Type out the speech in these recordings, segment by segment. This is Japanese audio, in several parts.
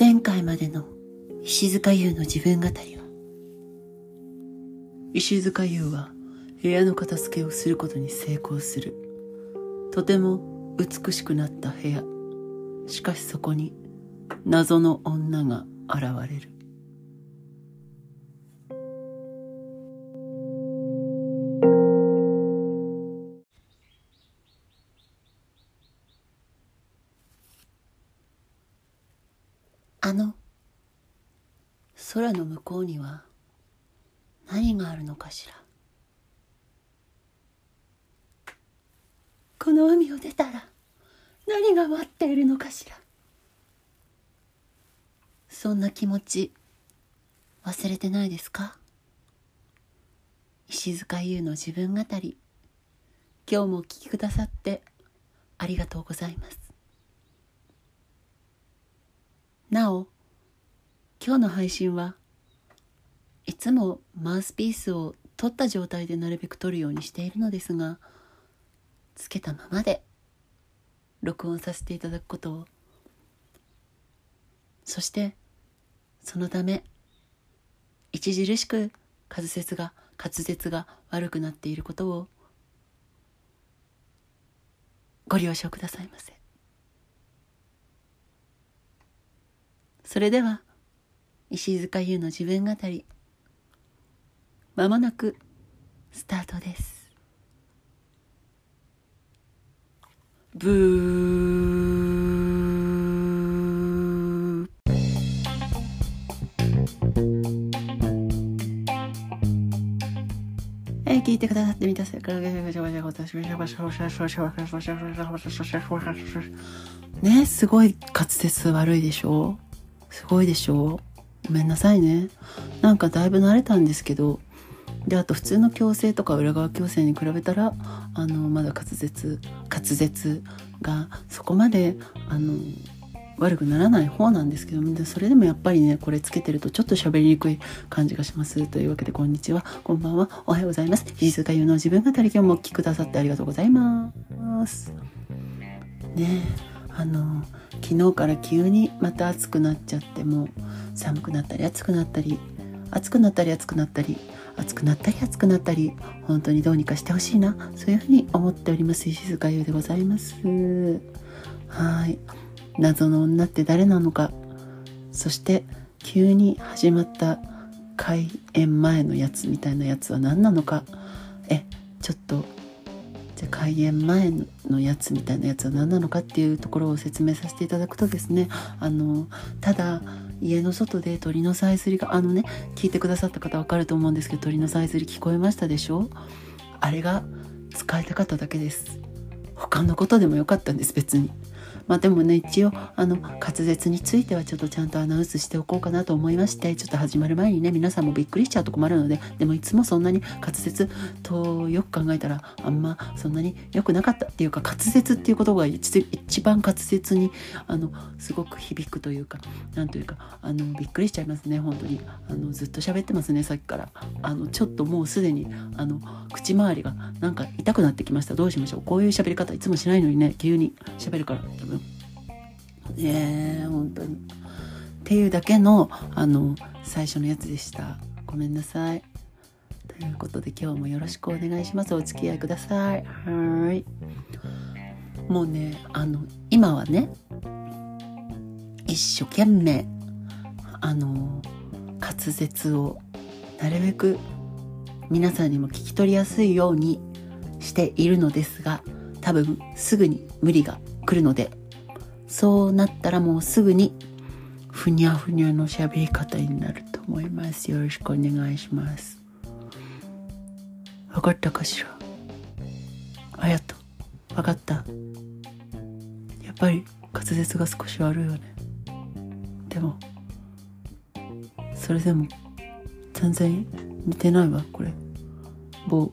前回までの石塚優の自分語りは？石塚優は部屋の片付けをすることに成功する。とても美しくなった部屋。しかしそこに謎の女が現れる。こうには何があるのかしら。この海を出たら何が待っているのかしら。そんな気持ち忘れてないですか？石塚優の自分語り今日もお聞きくださってありがとうございます。なお今日の配信はいつもマウスピースを取った状態でなるべく取るようにしているのですがつけたままで録音させていただくことを。そしてそのため著しく滑舌が滑舌が悪くなっていることをご了承くださいませ。それでは石塚優の自分語り。まもなくスタートです。ブー。えー、聞いてくださってみたせからねすごい滑舌悪いでしょ？すごいでしょ？ごめんなさいね。なんかだいぶ慣れたんですけど。であと普通の矯正とか裏側矯正に比べたらあのまだ滑舌滑舌がそこまであの悪くならない方なんですけどもそれでもやっぱりねこれつけてるとちょっと喋りにくい感じがします。というわけでこんにちは。こんばんは。おはようございます。藤塚優の自分語り今日もお聞きくださってありがとうございます。ねあの昨日から急にまた暑くなっちゃっても寒くなったり暑くなったり暑くなったり暑くなったり暑くなったり暑くなったり本当にどうにかしてほしいなそういうふうに思っております石塚優でございます。はい。謎の女って誰なのか。そして急に始まった開演前のやつみたいなやつは何なのか。えちょっとじゃあ開演前のやつみたいなやつは何なのかっていうところを説明させていただくとですねあのただ家の外で鳥のさえずりがあのね聞いてくださった方わかると思うんですけど鳥のさえずり聞こえましたでしょ？あれが使いたかっただけです。他のことでもよかったんです別に。まあでもね一応あの滑舌についてはちょっとちゃんとアナウンスしておこうかなと思いましてちょっと始まる前にね皆さんもびっくりしちゃうと困るのででもいつもそんなに滑舌とよく考えたらあんまそんなに良くなかったっていうか滑舌っていうことが一番滑舌にあのすごく響くというかなんというかあのびっくりしちゃいますね本当に。あのずっと喋ってますねさっきから。あのちょっともうすでにあの口周りがなんか痛くなってきました。どうしましょう。こういう喋り方いつもしないのにね急に喋るから多分。ねえ本当に。っていうだけのあの最初のやつでした。ごめんなさい。ということで今日もよろしくお願いします。お付き合いください。はい。もうねあの今はね一生懸命あの滑舌をなるべく皆さんにも聞き取りやすいようにしているのですが多分すぐに無理が来るのでそうなったらもうすぐにふにゃふにゃの喋り方になると思います。よろしくお願いします。わかったかしら？あやと。わかった。やっぱり滑舌が少し悪いよね。でもそれでも全然似てないわこれ。某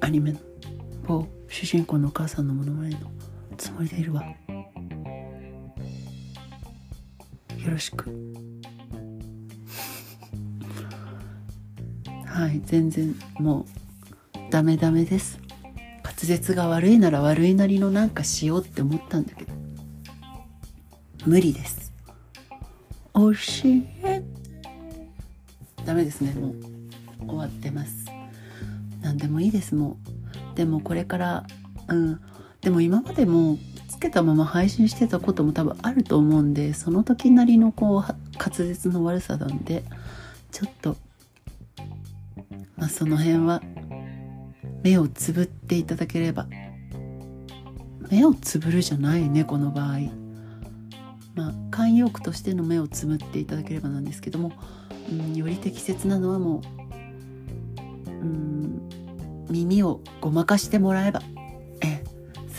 アニメの。某主人公のお母さんのものまねのつもりでいるわ。よろしく。はい全然もうダメダメです。滑舌が悪いなら悪いなりのなんかしようって思ったんだけど。無理です。教えてダメですね。もう終わってます。何でもいいですもう。でもこれからうん。でも今までもつけたまま配信してたことも多分あると思うんでその時なりのこう滑舌の悪さなんでちょっとまあその辺は目をつぶっていただければ目をつぶるじゃないねこの場合。まあ慣用句としての目をつぶっていただければなんですけども、うん、より適切なのはもう、うん、耳をごまかしてもらえば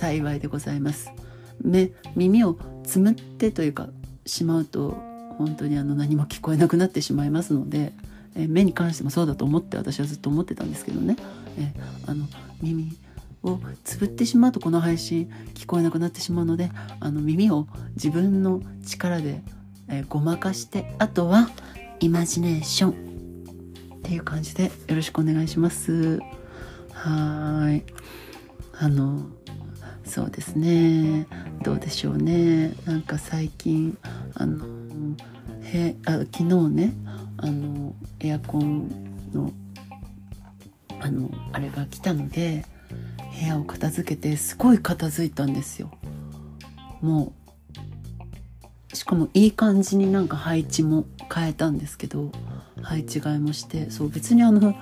幸いでございます。目耳をつむってというかしまうと本当にあの何も聞こえなくなってしまいますのでえ目に関してもそうだと思って私はずっと思ってたんですけどね。えあの耳をつぶってしまうとこの配信聞こえなくなってしまうのであの耳を自分の力で、え、ごまかしてあとはイマジネーションっていう感じでよろしくお願いします。はい。あのそうですね。どうでしょうね。なんか最近あのへあ昨日ねあのエアコンのあのあれが来たので部屋を片付けてすごい片付いたんですよ。もうしかもいい感じになんか配置も変えたんですけど配置換えもしてそう別にあの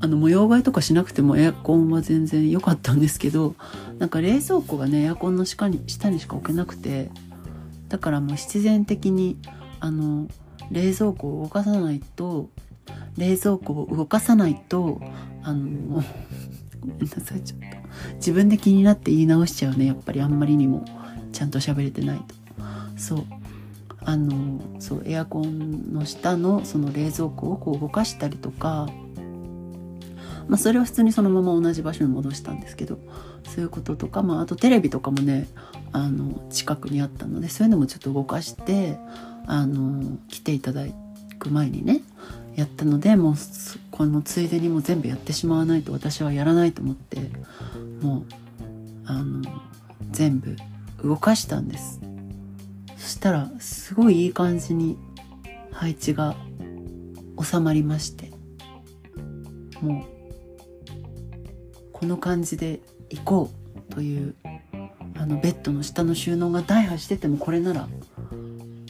あの模様替えとかしなくてもエアコンは全然良かったんですけどなんか冷蔵庫がねエアコンの下に下にしか置けなくてだからもう必然的にあの冷蔵庫を動かさないと冷蔵庫を動かさないとあのごめんなさいちょっと。自分で気になって言い直しちゃうねやっぱり。あんまりにもちゃんと喋れてないと。そう。あのそうエアコンの下のその冷蔵庫をこう動かしたりとかまあそれは普通にそのまま同じ場所に戻したんですけどそういうこととか、まあ、あとテレビとかもねあの近くにあったのでそういうのもちょっと動かしてあの来ていただく前にねやったのでもうこのついでにも全部やってしまわないと私はやらないと思ってもうあの全部動かしたんです。そしたらすごいいい感じに配置が収まりましてもうこの感じで行こうというあのベッドの下の収納が大破しててもこれなら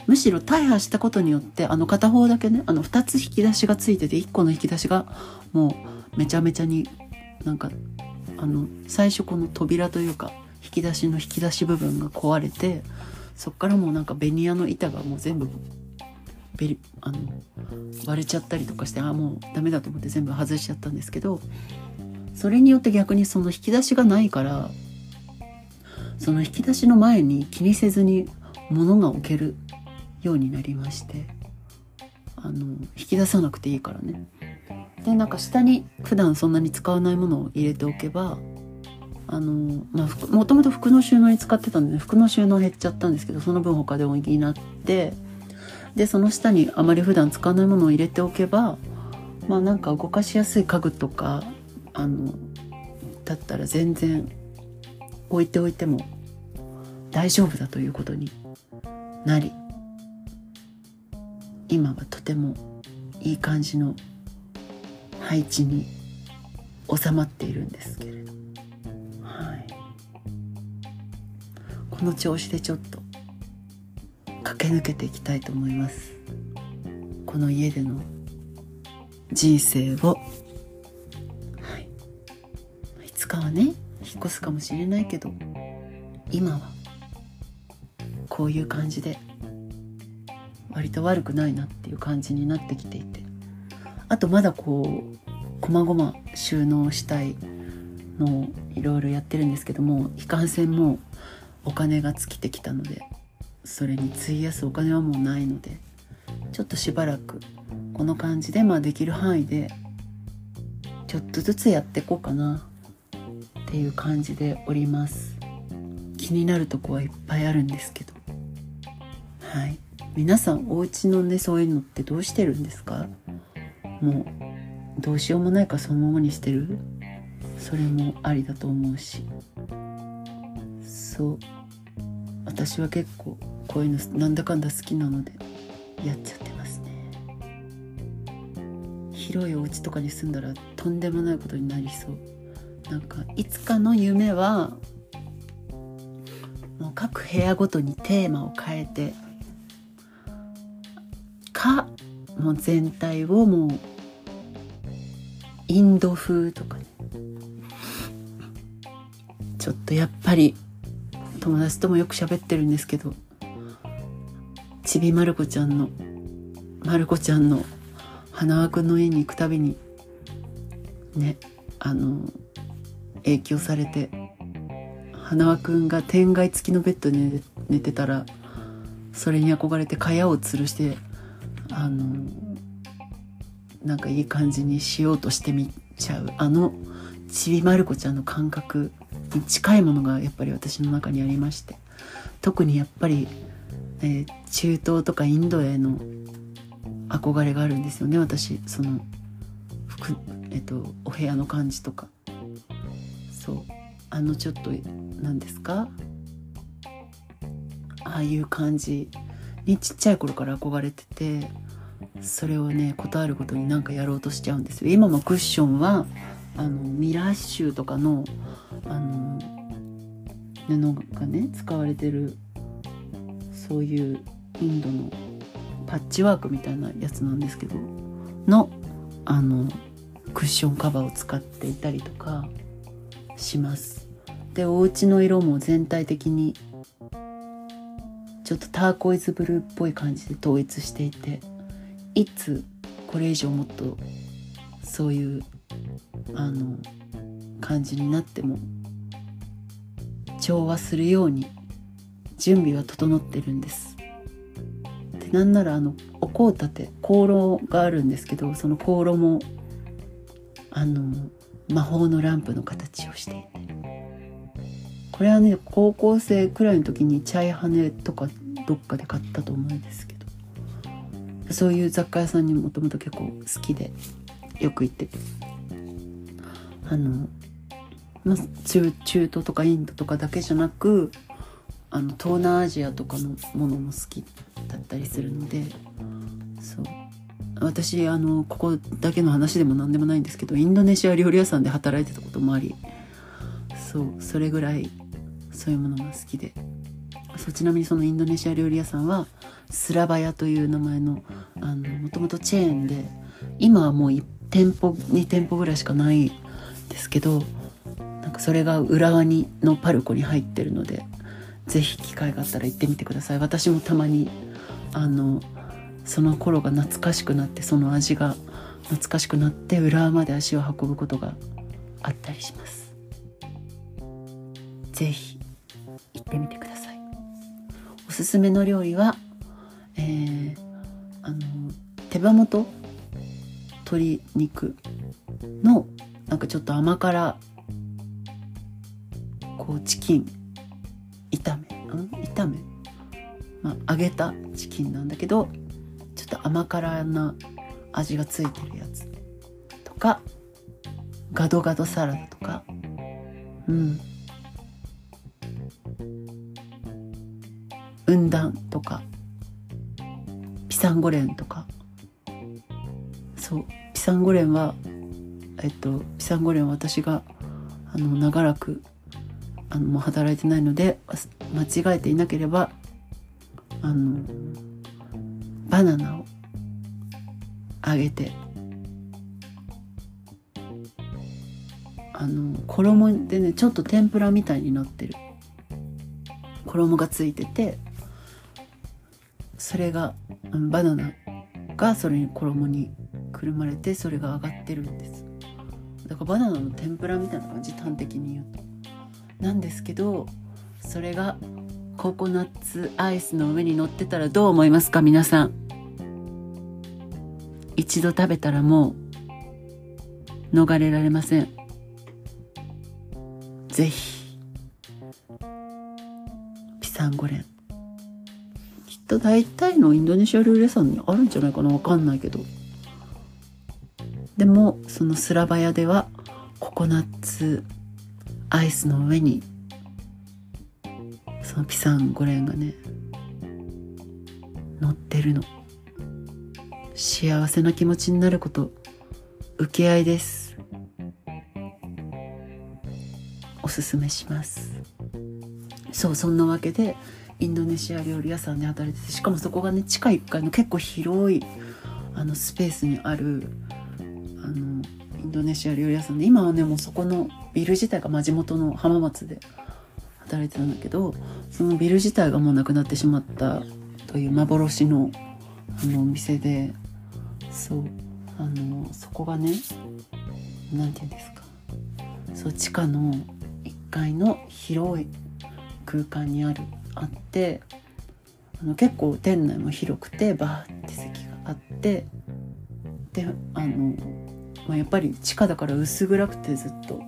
むしろ大破したことによってあの片方だけねあの2つ引き出しがついてて1個の引き出しがもうめちゃめちゃになんかあの最初この扉というか引き出しの引き出し部分が壊れてそっからもうなんかベニヤの板がもう全部ベリあの割れちゃったりとかしてあもうダメだと思って全部外しちゃったんですけどそれによって逆にその引き出しがないからその引き出しの前に気にせずに物が置けるようになりましてあの引き出さなくていいからね。でなんか下に普段そんなに使わないものを入れておけばあのまあもともと服の収納に使ってたんで、服の収納減っちゃったんですけどその分他で補って。でその下にあまり普段使わないものを入れておけばまあなんか動かしやすい家具とかあのだったら全然置いておいても大丈夫だということになり今はとてもいい感じの配置に収まっているんですけれど、はい、この調子でちょっと駆け抜けていきたいと思います。この家での人生を、かはね？引っ越すかもしれないけど。今はこういう感じで。割と悪くないなっていう感じになってきていて。あとまだこうこまごま収納したいのをいろいろやってるんですけどもいかんせんもうお金が尽きてきたのでそれに費やすお金はもうないのでちょっとしばらくこの感じでまあできる範囲でちょっとずつやっていこうかな。っていう感じでおります。気になるとこはいっぱいあるんですけど。はい。皆さんお家のねそういうのってどうしてるんですか？もうどうしようもないかそのままにしてる？それもありだと思うし。そう。私は結構こういうのなんだかんだ好きなのでやっちゃってますね。広いお家とかに住んだらとんでもないことになりそう。なんかいつかの夢はもう各部屋ごとにテーマを変えてかもう全体をもうインド風とかね。ちょっとやっぱり友達ともよく喋ってるんですけどちびまる子ちゃんのまる子ちゃんの花輪くんの家に行くたびにねあの影響されて花輪くんが天蓋付きのベッドで寝てたらそれに憧れて蚊帳を吊るしてあのなんかいい感じにしようとしてみちゃうあのちびまる子ちゃんの感覚に近いものがやっぱり私の中にありまして特にやっぱり、えー、中東とかインドへの憧れがあるんですよね私。その服、えっと、お部屋の感じとか。そう。あのちょっと何ですか？ああいう感じ。にちっちゃい頃から憧れててそれをね断ることになんかやろうとしちゃうんですよ。今もクッションはあのミラッシューとかのあの布がね使われてるそういうインドのパッチワークみたいなやつなんですけどのあのクッションカバーを使っていたりとかします。でお家の色も全体的にちょっとターコイズブルーっぽい感じで統一していていつこれ以上もっとそういうあの感じになっても調和するように準備は整ってるんです。でなんならあのお香立て香炉があるんですけどその香炉もあの魔法のランプの形をしていて。これはね高校生くらいの時にチャイハネとかどっかで買ったと思うんですけど。そういう雑貨屋さんにもともと結構好きでよく行ってて。あの、まあ、中中東とかインドとかだけじゃなくあの東南アジアとかのものも好きだったりするので。私あのここだけの話でも何でもないんですけどインドネシア料理屋さんで働いてたこともありそうそれぐらいそういうものが好きで。そうちなみにそのインドネシア料理屋さんはスラバヤという名前のあのもともとチェーンで今はもう1店舗2店舗ぐらいしかないですけどなんかそれが浦和にのパルコに入ってるので是非機会があったら行ってみてください。私もたまにあのその頃が懐かしくなってその味が懐かしくなって浦和まで足を運ぶことがあったりします。是非行ってみてください。おすすめの料理はえー、あの手羽元鶏肉のなんかちょっと甘辛こうチキン炒めん？炒め？まあ揚げたチキンなんだけどょっと甘辛な味がついてるやつ。とかガドガドサラダとか。うん。雲丹とか。ピサンゴレンとか。そう。ピサンゴレンはえっとピサンゴレンは私があの長らくあのもう働いてないので間違えていなければあのバナナを揚げて。あの衣でねちょっと天ぷらみたいになってる。衣がついててそれがバナナがそれに衣にくるまれてそれが上がってるんです。だからバナナの天ぷらみたいな感じ端的に言うと。なんですけどそれがココナッツアイスの上に乗ってたらどう思いますか皆さん？一度食べたらもう逃れられません。ぜひピサンゴレン。きっと大体のインドネシア料理屋さんにあるんじゃないかなわかんないけど。でもそのスラバヤではココナッツアイスの上にのピサンゴレンがね乗ってるの。幸せな気持ちになること受け合いです。おすすめします。そうそんなわけでインドネシア料理屋さんで働いててしかもそこがね地下1階の結構広いあのスペースにあるあのインドネシア料理屋さんで今はねもうそこのビル自体が、まあ、地元の浜松で働いてたんだけどそのビル自体がもうなくなってしまったという幻のあのお店でそうあのそこがね何て言うんですか。そう地下の1階の広い空間にあるあってあの結構店内も広くてバーって席があってであの、まあ、やっぱり地下だから薄暗くてずっと。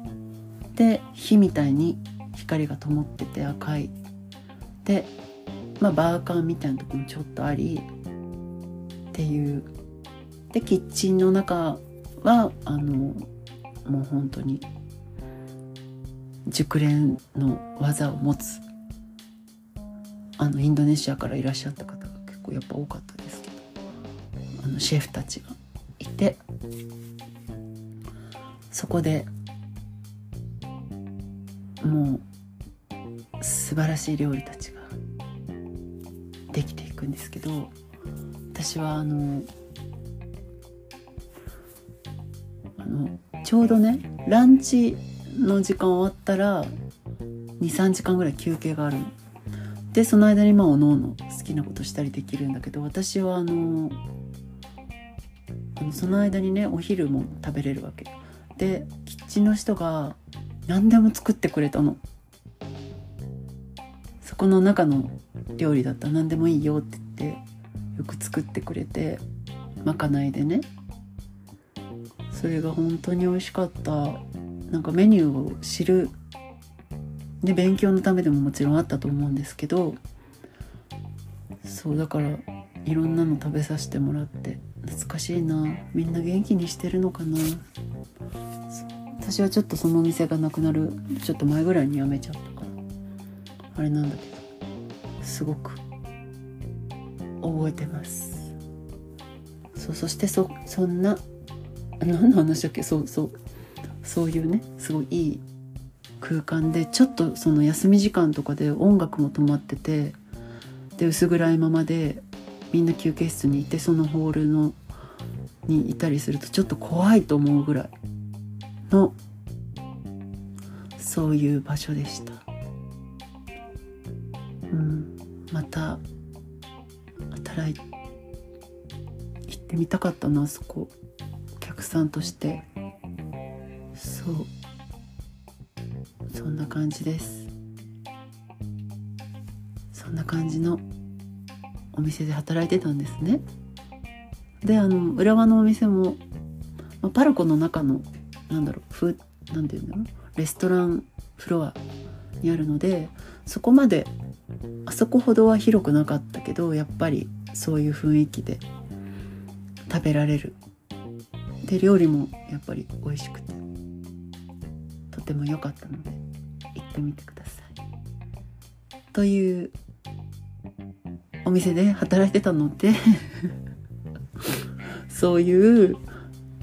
で火みたいに光が灯ってて赤いで、まあ、バーカーみたいなとこもちょっとありっていう。でキッチンの中はあのもう本当に熟練の技を持つあのインドネシアからいらっしゃった方が結構やっぱ多かったですけどあのシェフたちがいてそこでもう素晴らしい料理たちくんですけど私はあのあのちょうどねランチの時間終わったら23時間ぐらい休憩がある。でその間にまあおのおの好きなことしたりできるんだけど私はあのあのその間にねお昼も食べれるわけ。でキッチンの人が何でも作ってくれたの。そこの中の料理だったら何でもいいよって言ってよく作ってくれてまかないでね。それが本当に美味しかった。なんかメニューを知る。で勉強のためでももちろんあったと思うんですけどそうだからいろんなの食べさせてもらって懐かしいな。みんな元気にしてるのかな。私はちょっとそのお店がなくなるちょっと前ぐらいに辞めちゃったから。あれなんだけど。すごく覚えてますそうそしてそそんな何の話だっけ？そうそうそういうねすごいいい空間でちょっとその休み時間とかで音楽も止まっててで薄暗いままでみんな休憩室にいてそのホールのにいたりするとちょっと怖いと思うぐらいのそういう場所でした。うん、また働い行ってみたかったなそこ。お客さんとして。そう。そんな感じです。そんな感じのお店で働いてたんですね。であの浦和のお店も、まあ、パルコの中のなんだろうふなんていうんだろうレストランフロアにあるのでそこまであそこほどは広くなかったけどやっぱりそういう雰囲気で食べられるで料理もやっぱり美味しくてとても良かったので行ってみてください。というお店で働いてたので そういう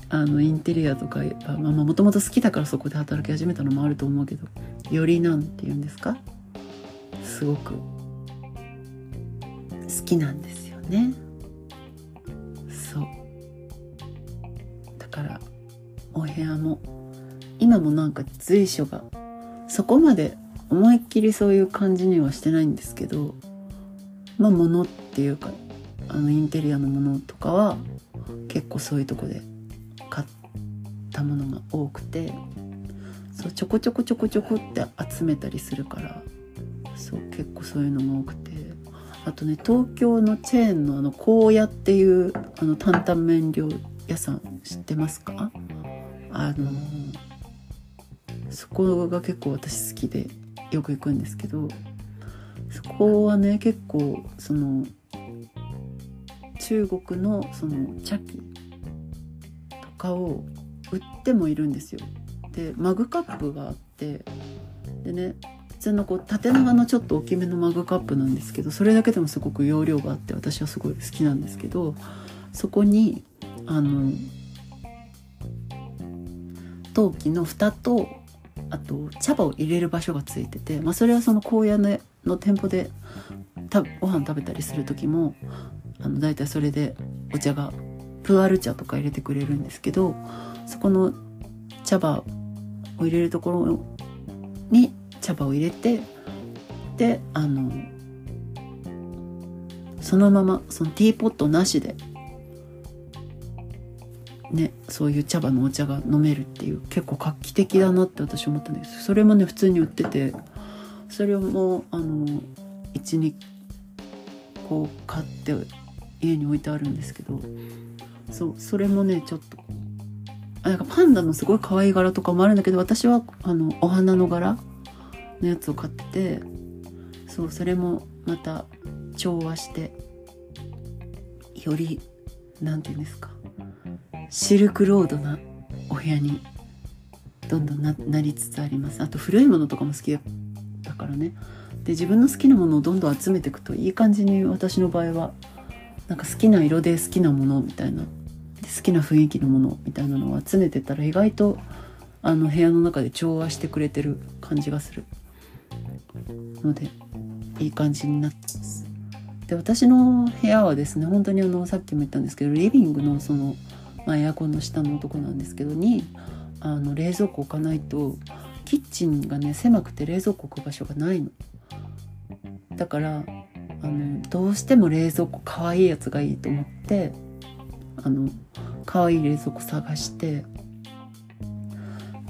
あのインテリアとかもともと好きだからそこで働き始めたのもあると思うけどよりなんて言うんですか？すごく好きなんですよね。そう。だからお部屋も今もなんか随所がそこまで思いっきりそういう感じにはしてないんですけどまあ物っていうかあのインテリアのものとかは結構そういうとこで買ったものが多くてそうちょこちょこちょこちょこって集めたりするからそう結構そういうのが多くてあとね東京のチェーンのあの荒野っていうあの担々麺料屋さん知ってますか？あのそこが結構私好きでよく行くんですけどそこはね結構その中国のその茶器とかを売ってもいるんですよ。でマグカップがあってでね普通のこう縦長のちょっと大きめのマグカップなんですけどそれだけでもすごく容量があって私はすごい好きなんですけどそこにあの陶器の蓋とあと茶葉を入れる場所がついてて、まあ、それはその荒野のの店舗でたご飯食べたりする時もあの大体それでお茶がプアル茶とか入れてくれるんですけどそこの茶葉を入れるところに茶葉を入れてであのそのままそのティーポットなしでねそういう茶葉のお茶が飲めるっていう結構画期的だなって私思ったんです。それもね普通に売っててそれもあの12こう買って家に置いてあるんですけどそうそれもねちょっとあなんかパンダのすごい可愛い柄とかもあるんだけど私はあのお花の柄のやつを買ってそうそれもまた調和してより何て言うんですかシルクロードなお部屋にどんどんななりつつあります。あと古いものとかも好きだからね。で自分の好きなものをどんどん集めていくといい感じに私の場合はなんか好きな色で好きなものみたいな好きな雰囲気のものみたいなのを集めてたら意外とあの部屋の中で調和してくれてる感じがする。のでいい感じになってます。で私の部屋はですね本当にあのさっきも言ったんですけどリビングのその、まあ、エアコンの下のとこなんですけどにあの冷蔵庫置かないとキッチンがね狭くて冷蔵庫置く場所がないの。だからあのどうしても冷蔵庫かわいいやつがいいと思ってあの可愛い冷蔵庫探して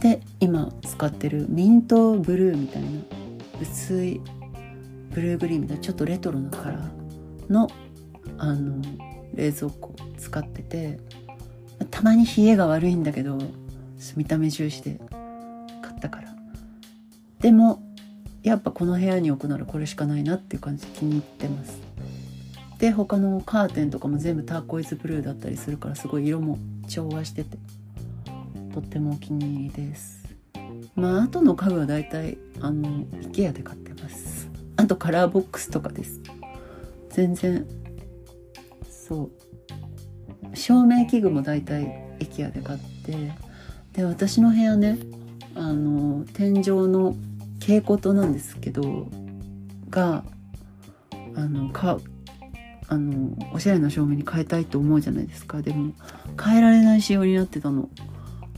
で今使ってるミントブルーみたいな薄いブルーグリーンみたいなちょっとレトロなカラーのあの冷蔵庫使っててたまに冷えが悪いんだけど見た目重視で買ったから。でもやっぱこの部屋に置くならこれしかないなっていう感じで気に入ってます。で他のカーテンとかも全部ターコイズブルーだったりするからすごい色も調和しててとってもお気に入りです。まああとの家具はだいたいあの IKEA で買ってます。あとカラーボックスとかです。全然そう。照明器具もだいたい IKEA で買って。で私の部屋ねあの天井の蛍光灯なんですけどがあのかあのおしゃれな照明に変えたいと思うじゃないですか。でも変えられない仕様になってたの。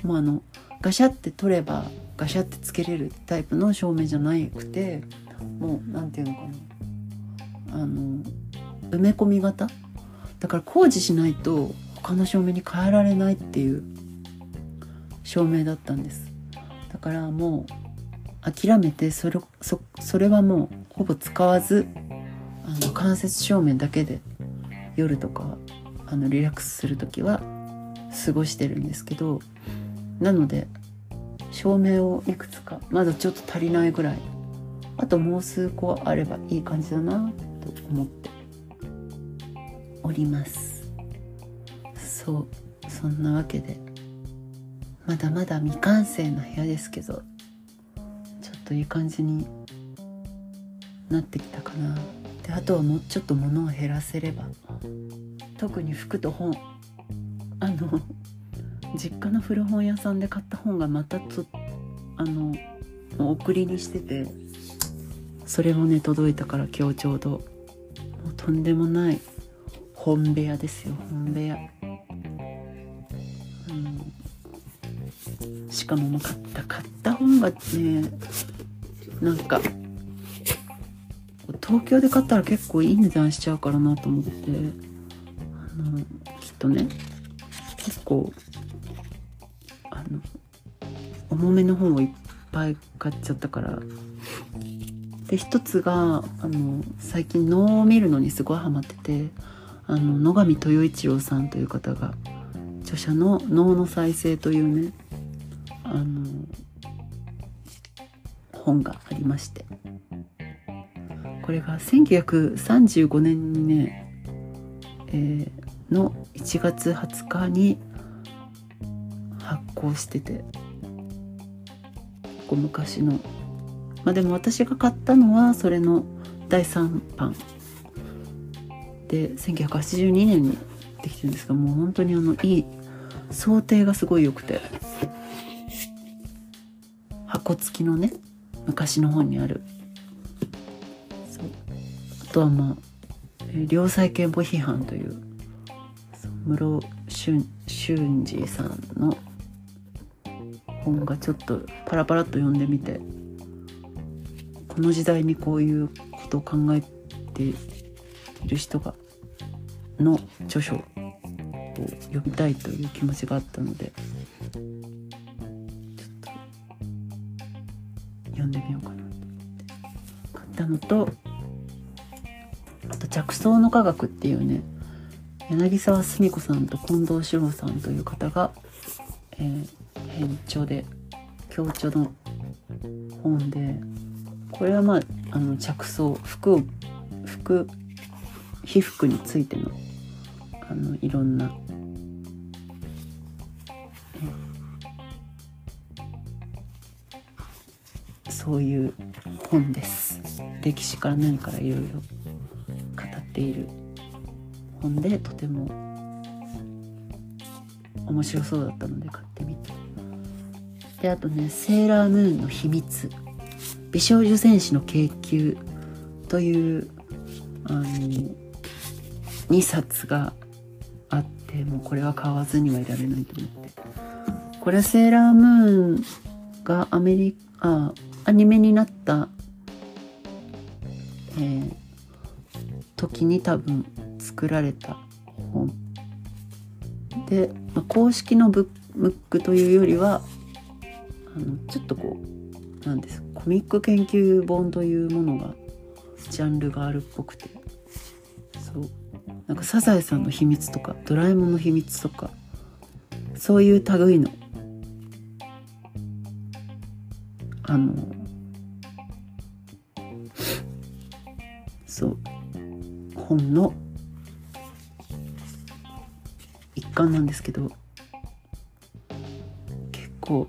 もうあのガシャって取ればガシャってつけれるタイプの照明じゃなくてもう何て言うのかな。あの埋め込み型？だから工事しないと他の照明に変えられないっていう照明だったんです。だからもう諦めてそれそそれはもうほぼ使わずあの間接照明だけで夜とかあのリラックスする時は過ごしてるんですけどなので照明をいくつかまだちょっと足りないぐらい。あともう数個あればいい感じだなと思っております。そうそんなわけで。まだまだ未完成な部屋ですけどちょっといい感じになってきたかな。であとはもうちょっと物を減らせれば。特に服と本。あの実家の古本屋さんで買った本がまたとあの送りにしててそれもね届いたから今日ちょうど。もうとんでもない本部屋ですよ本部屋、うん、しかももう買った買った本がねなんか東京で買ったら結構いい値段しちゃうからなと思ってあのきっとね結構あの重めの本をいっぱい買っちゃったから。で一つがあの最近能を見るのにすごいハマっててあの野上豊一郎さんという方が著者の「脳の再生」というねあの本がありまして。これが1935年にね、えー、の1月20日に発行してて。こう昔の。まあでも私が買ったのはそれの第3版。で1982年にってきてるんですがもう本当にあのいい想定がすごい良くて。箱付きのね昔の本にある。そう。あとはまあ「良妻賢母批判」という。室俊俊二さんの本がちょっとパラパラっと読んでみてこの時代にこういうことを考えている人がの著書を読みたいという気持ちがあったのでちょっと読んでみようかなと思って。買ったのとあと着想の科学っていうね柳沢澄子さんと近藤史郎さんという方が、えー、編著で強著の本でこれはまああの着想服を服被服についてのあのいろんなそういう本です。歴史から何からいろいろ語っている本でとても面白そうだったので買ってみて。であとね「セーラームーンの秘密」「美少女戦士の研究」というあの2冊があってもうこれは買わずにはいられないと思って。これセーラームーンがアメリカアニメになった、えー、時に多分作られた本。で、まあ、公式のブックというよりはあのちょっとこうなんです。コミック研究本というものがジャンルがあるっぽくて。そう。なんか「サザエさんの秘密」とか「ドラえもんの秘密」とかそういう類のあのそう。本の一環なんですけど結構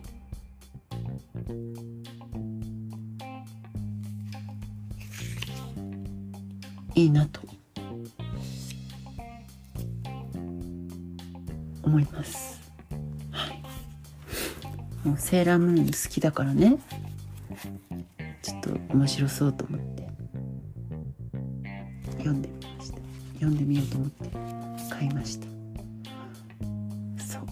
セーラームーン好きだからね。ちょっと面白そうと思って。読んでみました。読んでみようと思って。買いました。そう。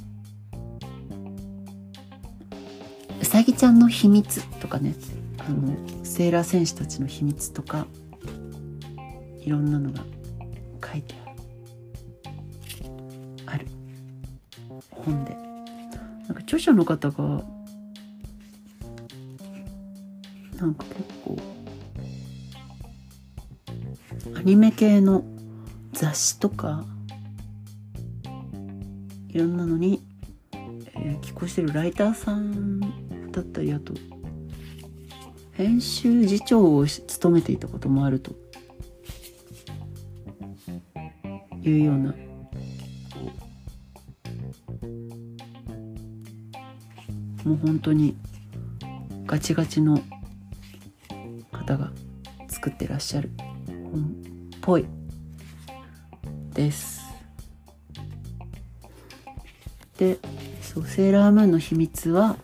うさぎちゃんの秘密とかね。あのセーラー戦士たちの秘密とか。いろんなのが書いてある。本で。なんか著者の方がなんか結構アニメ系の雑誌とかいろんなのに、えー、寄稿してるライターさんだったりあと編集次長を務めていたこともあると。いうような。もう本当にガチガチの方が作ってらっしゃる本っぽいです。でそうセーラームーンの秘密は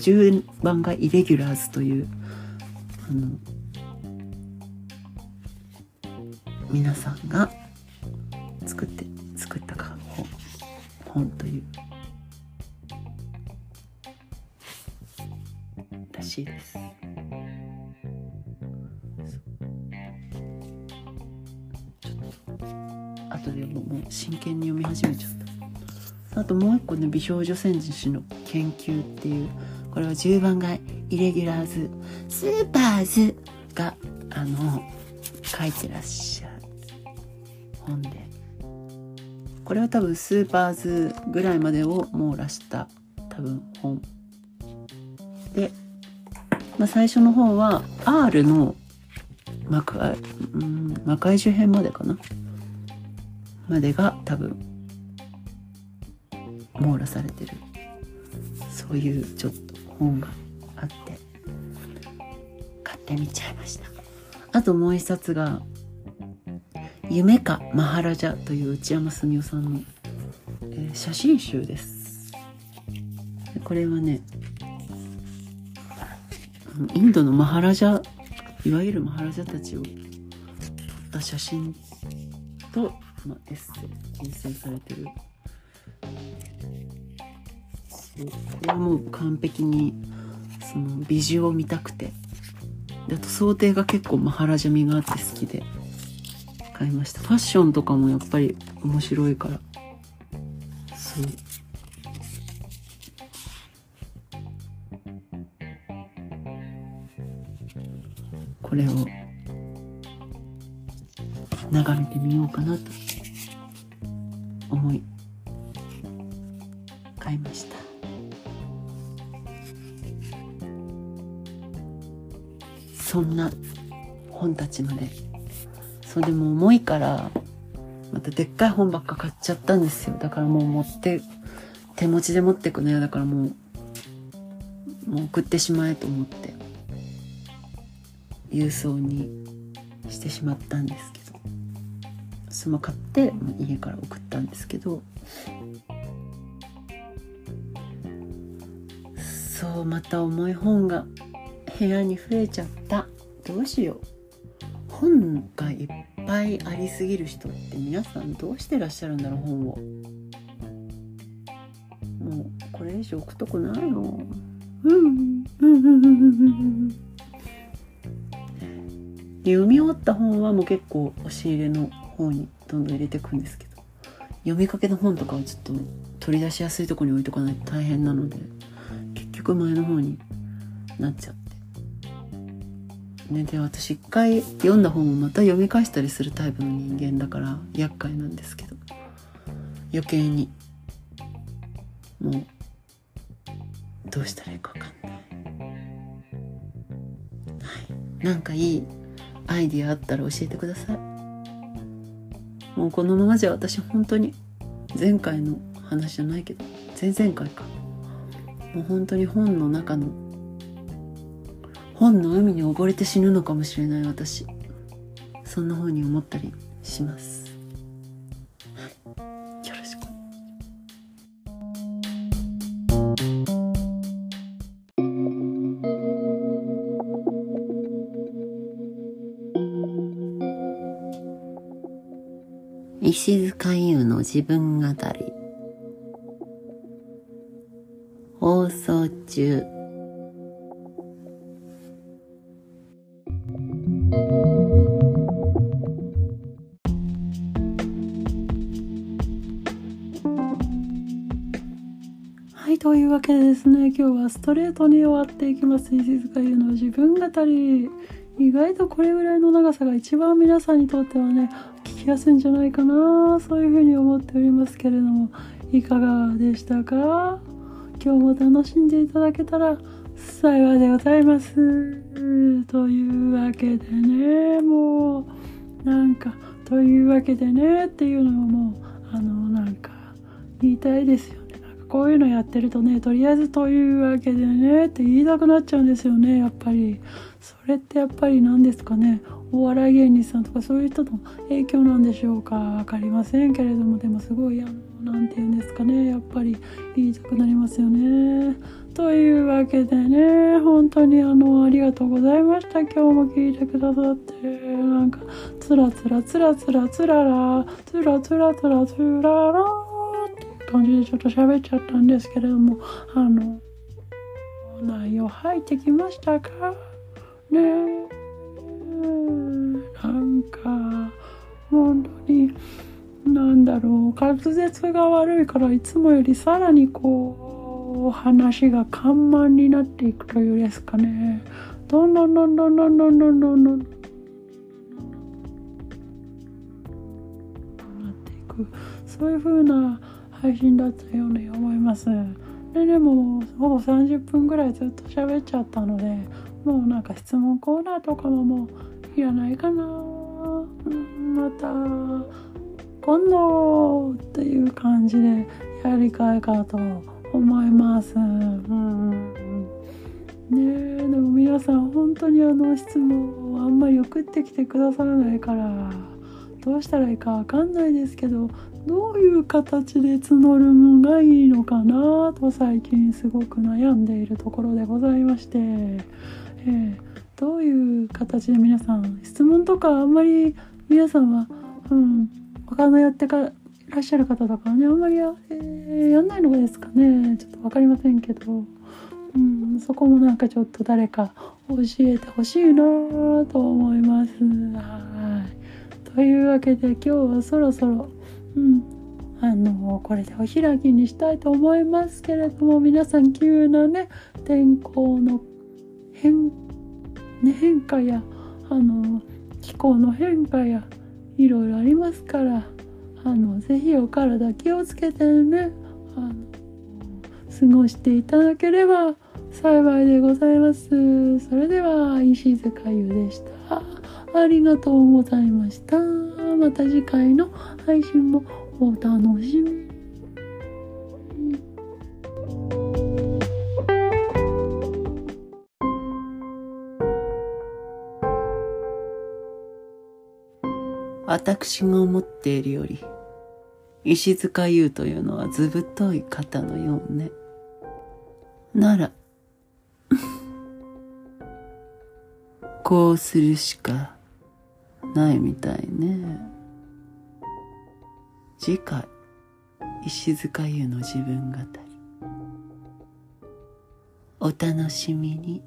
順番がイレギュラーズというあの皆さんが作って作ったか本本というらしいです。あとでもう真剣に読み始めちゃったあともう一個ね美少女戦士の研究っていうこれは10番街イレギュラーズスーパーズがあの書いてらっしゃる本で。これは多分スーパーズぐらいまでを網羅した多分本。で、まあ、最初の方は R の魔界,、うん、魔界周辺までかな。までが多分網羅されてる。そういうちょっと本があって。買ってみちゃいました。あともう一冊が「夢かマハラジャ」という内山澄夫さんの、えー、写真集です。これはねインドのマハラジャいわゆるマハラジャたちを撮った写真と、まあ、エッセイ構成されてる。これはもう完璧にその美女を見たくて。であと想定が結構マハラジャ味があって好きで。買いました。ファッションとかもやっぱり面白いから。そう。これを眺めてみようかなと。思い。買いました。そんな本たちまで。そうでも重いからまたでっかい本ばっか買っちゃったんですよ。だからもう持って手持ちで持ってくのよ。だからもうもう送ってしまえと思って郵送にしてしまったんですけど。その買って家から送ったんですけどそうまた重い本が部屋に増えちゃった。どうしよう。本がいっぱいありすぎる人って皆さんどうしてらっしゃるんだろう本を。もうこれ以上置くとこないの。うん。読み終わった本はもう結構押し入れの方にどんどん入れていくんですけど読みかけの本とかはちょっと取り出しやすいとこに置いとかないと大変なので結局前の方になっちゃって。ねで私一回読んだ本をまた読み返したりするタイプの人間だから厄介なんですけど余計にもうどうしたらいいか分かんない。はい。なんかいいアイディアあったら教えてください。もうこのままじゃ私本当に前回の話じゃないけど前々回か。もう本当に本の中の本の海に溺れて死ぬのかもしれない私。そんな風に思ったりします、石塚優の自分語り。放送中。はいというわけでですね今日はストレートに終わっていきます。石塚優の自分語り。意外とこれぐらいの長さが一番皆さんにとってはねきやすいんじゃないかな。そういうふうに思っておりますけれどもいかがでしたか？今日も楽しんでいただけたら幸いでございます。というわけでねもうなんかというわけでねっていうのをもうあのなんか言いたいですよこういうのやってるとねとりあえずというわけでねって言いたくなっちゃうんですよねやっぱり。それってやっぱり何ですかね？お笑い芸人さんとかそういう人の影響なんでしょうか？分かりませんけれどもでもすごいあの何て言うんですかね？やっぱり言いたくなりますよね。というわけでね本当にあのありがとうございました。今日も聞いてくださって。なんかつらつらつらつらつららつらつらつらつらら。感じでちょっと喋っちゃったんですけれどもあの内容入ってきましたか？ねなんか本当になんだろう。滑舌が悪いからいつもよりさらにこう話が緩慢になっていくというですかね。どんどんどんどんどんどんどんどんどんなっていくそういう風な配信だったように思います。ででもほぼ30分ぐらいずっと喋っちゃったのでもうなんか質問コーナーとかももういらないかな、また今度っていう感じでやりたいかと思います、うん、ねでも皆さん本当にあの質問をあんまり送ってきてくださらないからどうしたらいいかわかんないですけどどういう形で募るのがいいのかなと最近すごく悩んでいるところでございまして、えー、どういう形で皆さん質問とかあんまり皆さんは、うん、他のやってかいらっしゃる方とかねあんまりや,、えー、やんないのですかねちょっと分かりませんけど。うん、そこもなんかちょっと誰か教えてほしいなと思います。はいというわけで今日はそろそろ、うん、あのこれでお開きにしたいと思いますけれども皆さん急なね天候の変,、ね、変化やあの気候の変化やいろいろありますからあのぜひお体気をつけてねあの過ごしていただければ幸いでございます。それでは石塚優でした。ありがとうございました。また次回の配信もお楽しみ私が思っているより石塚優というのはずぶとい方のようね。なら こうするしかないみたいね。次回石塚優の自分語り。お楽しみに。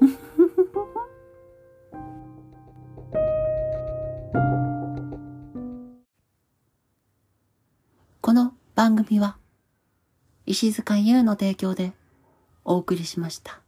この番組は石塚優の提供でお送りしました。